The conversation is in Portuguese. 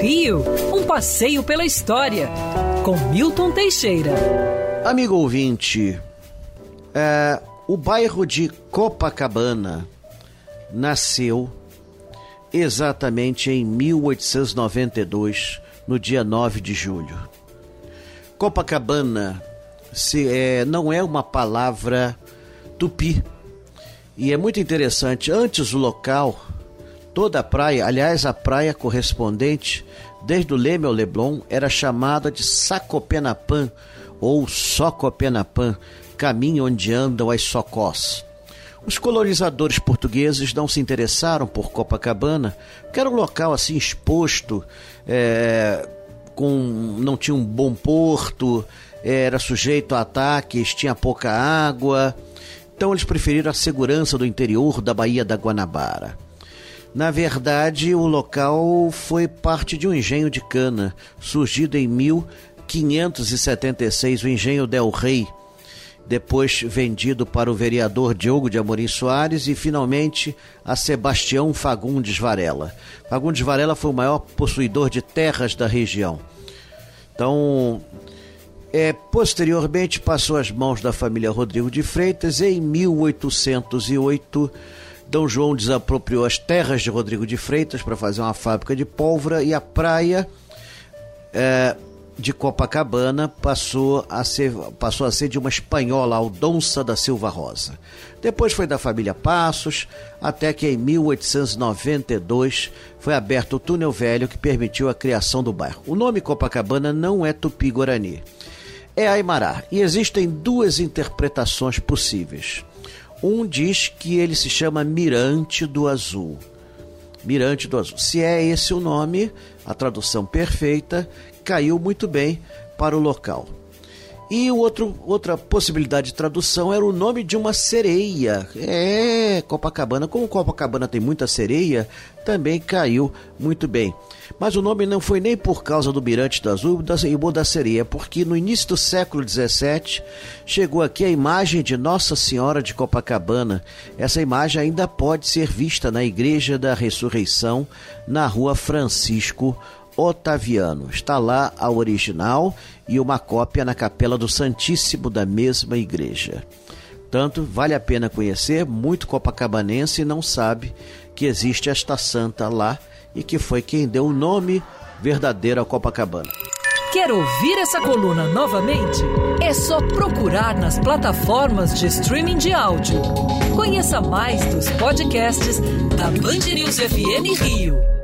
Rio, um passeio pela história, com Milton Teixeira. Amigo ouvinte, é, o bairro de Copacabana nasceu exatamente em 1892, no dia 9 de julho. Copacabana se, é, não é uma palavra tupi. E é muito interessante, antes o local, toda a praia, aliás, a praia correspondente, desde o Leme ao Leblon, era chamada de Sacopenapã ou Socopenapã, caminho onde andam as socós. Os colonizadores portugueses não se interessaram por Copacabana, que era um local assim exposto, é, com não tinha um bom porto, era sujeito a ataques, tinha pouca água. Então eles preferiram a segurança do interior da Baía da Guanabara. Na verdade, o local foi parte de um engenho de cana, surgido em 1576, o engenho Del Rey, depois vendido para o vereador Diogo de Amorim Soares e finalmente a Sebastião Fagundes Varela. Fagundes Varela foi o maior possuidor de terras da região. Então, é, posteriormente passou às mãos da família Rodrigo de Freitas. Em 1808, D. João desapropriou as terras de Rodrigo de Freitas para fazer uma fábrica de pólvora e a praia é, de Copacabana passou a, ser, passou a ser de uma espanhola, Aldonça da Silva Rosa. Depois foi da família Passos, até que em 1892 foi aberto o túnel velho que permitiu a criação do bairro. O nome Copacabana não é tupi-guarani é Aimará. E existem duas interpretações possíveis. Um diz que ele se chama Mirante do Azul. Mirante do Azul. Se é esse o nome, a tradução perfeita, caiu muito bem para o local. E outro, outra possibilidade de tradução era o nome de uma sereia. É, Copacabana. Como Copacabana tem muita sereia, também caiu muito bem. Mas o nome não foi nem por causa do Mirante do Azul e da sereia, porque no início do século XVII chegou aqui a imagem de Nossa Senhora de Copacabana. Essa imagem ainda pode ser vista na Igreja da Ressurreição, na rua Francisco Otaviano. Está lá a original e uma cópia na Capela do Santíssimo da mesma igreja. Tanto vale a pena conhecer, muito copacabanense não sabe que existe esta santa lá e que foi quem deu o nome verdadeiro a Copacabana. Quer ouvir essa coluna novamente? É só procurar nas plataformas de streaming de áudio. Conheça mais dos podcasts da Band News FM Rio.